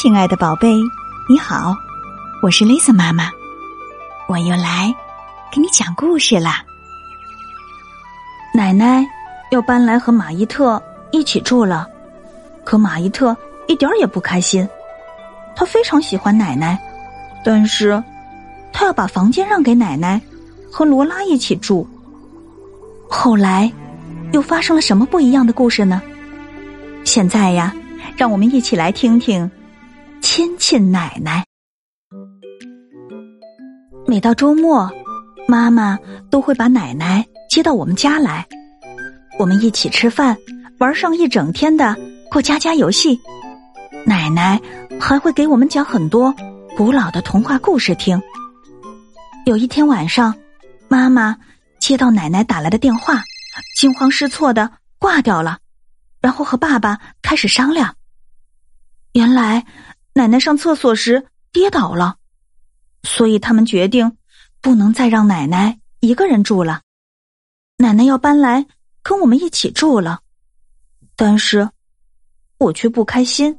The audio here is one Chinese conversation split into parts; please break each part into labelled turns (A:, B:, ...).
A: 亲爱的宝贝，你好，我是 Lisa 妈妈，我又来给你讲故事啦。奶奶要搬来和马伊特一起住了，可马伊特一点也不开心。他非常喜欢奶奶，但是他要把房间让给奶奶和罗拉一起住。后来又发生了什么不一样的故事呢？现在呀，让我们一起来听听。亲亲奶奶。每到周末，妈妈都会把奶奶接到我们家来，我们一起吃饭，玩上一整天的过家家游戏。奶奶还会给我们讲很多古老的童话故事听。有一天晚上，妈妈接到奶奶打来的电话，惊慌失措的挂掉了，然后和爸爸开始商量。原来。奶奶上厕所时跌倒了，所以他们决定不能再让奶奶一个人住了。奶奶要搬来跟我们一起住了，但是我却不开心。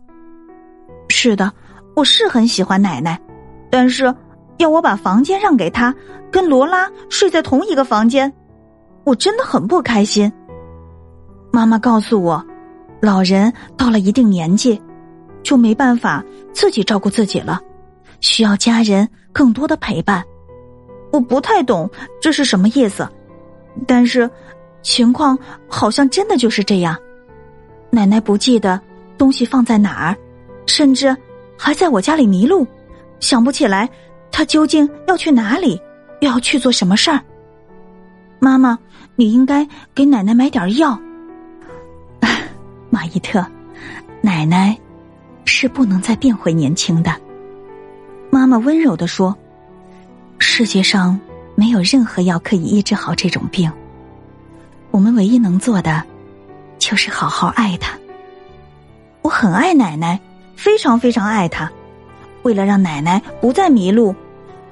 A: 是的，我是很喜欢奶奶，但是要我把房间让给她，跟罗拉睡在同一个房间，我真的很不开心。妈妈告诉我，老人到了一定年纪。就没办法自己照顾自己了，需要家人更多的陪伴。我不太懂这是什么意思，但是情况好像真的就是这样。奶奶不记得东西放在哪儿，甚至还在我家里迷路，想不起来她究竟要去哪里，又要去做什么事儿。妈妈，你应该给奶奶买点药。马伊特，奶奶。是不能再变回年轻的。妈妈温柔的说：“世界上没有任何药可以医治好这种病。我们唯一能做的，就是好好爱她。我很爱奶奶，非常非常爱她。为了让奶奶不再迷路，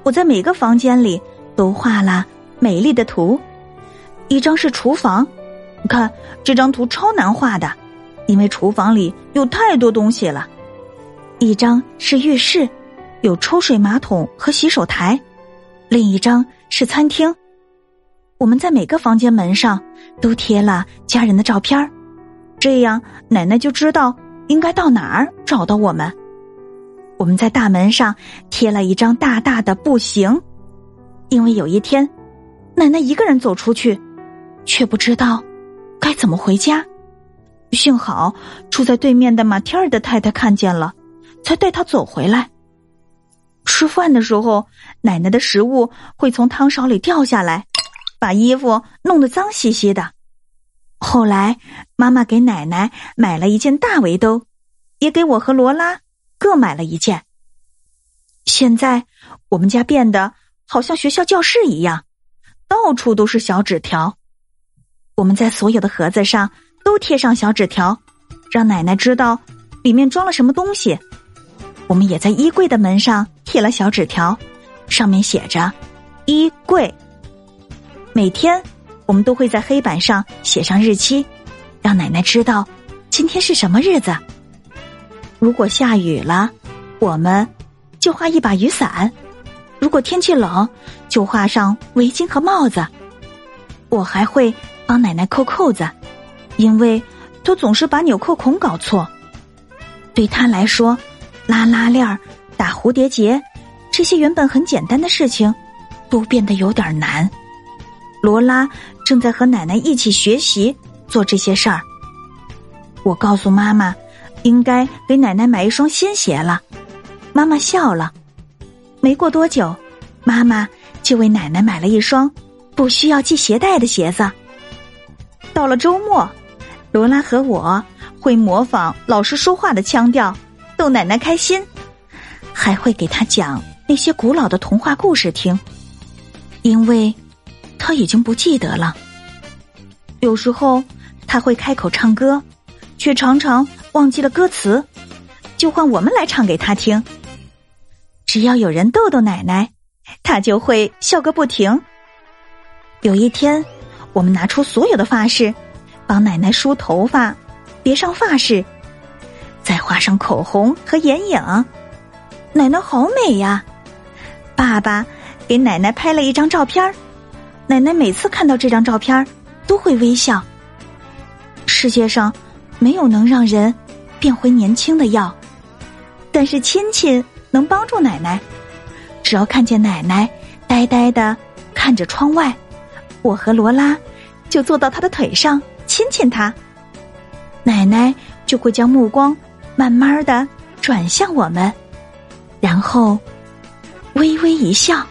A: 我在每个房间里都画了美丽的图。一张是厨房，看这张图超难画的，因为厨房里有太多东西了。”一张是浴室，有抽水马桶和洗手台；另一张是餐厅。我们在每个房间门上都贴了家人的照片这样奶奶就知道应该到哪儿找到我们。我们在大门上贴了一张大大的“不行”，因为有一天奶奶一个人走出去，却不知道该怎么回家。幸好住在对面的马蒂尔的太太看见了。才带他走回来。吃饭的时候，奶奶的食物会从汤勺里掉下来，把衣服弄得脏兮兮的。后来，妈妈给奶奶买了一件大围兜，也给我和罗拉各买了一件。现在，我们家变得好像学校教室一样，到处都是小纸条。我们在所有的盒子上都贴上小纸条，让奶奶知道里面装了什么东西。我们也在衣柜的门上贴了小纸条，上面写着“衣柜”。每天，我们都会在黑板上写上日期，让奶奶知道今天是什么日子。如果下雨了，我们就画一把雨伞；如果天气冷，就画上围巾和帽子。我还会帮奶奶扣扣子，因为她总是把纽扣孔搞错。对她来说，拉拉链、打蝴蝶结，这些原本很简单的事情，都变得有点难。罗拉正在和奶奶一起学习做这些事儿。我告诉妈妈，应该给奶奶买一双新鞋了。妈妈笑了。没过多久，妈妈就为奶奶买了一双不需要系鞋带的鞋子。到了周末，罗拉和我会模仿老师说话的腔调。逗奶奶开心，还会给她讲那些古老的童话故事听，因为她已经不记得了。有时候他会开口唱歌，却常常忘记了歌词，就换我们来唱给他听。只要有人逗逗奶奶，他就会笑个不停。有一天，我们拿出所有的发饰，帮奶奶梳头发，别上发饰。画上口红和眼影。奶奶好美呀！爸爸给奶奶拍了一张照片奶奶每次看到这张照片都会微笑。世界上没有能让人变回年轻的药，但是亲亲能帮助奶奶。只要看见奶奶呆呆的看着窗外，我和罗拉就坐到她的腿上亲亲她，奶奶就会将目光慢慢的转向我们。然后，微微一笑。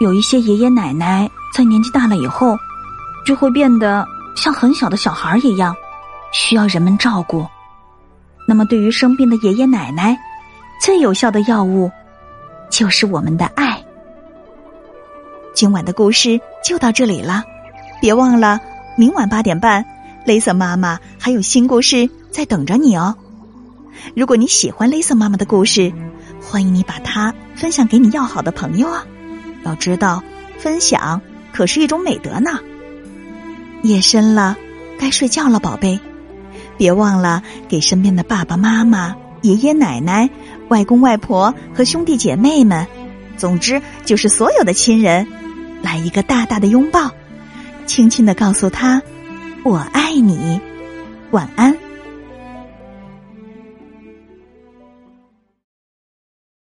A: 有一些爷爷奶奶在年纪大了以后，就会变得像很小的小孩一样，需要人们照顾。那么，对于生病的爷爷奶奶，最有效的药物就是我们的爱。今晚的故事就到这里了，别忘了明晚八点半，雷瑟妈妈还有新故事。在等着你哦！如果你喜欢蕾丝妈妈的故事，欢迎你把它分享给你要好的朋友啊！要知道，分享可是一种美德呢。夜深了，该睡觉了，宝贝，别忘了给身边的爸爸妈妈、爷爷奶奶、外公外婆和兄弟姐妹们，总之就是所有的亲人，来一个大大的拥抱，轻轻的告诉他：“我爱你。”晚安。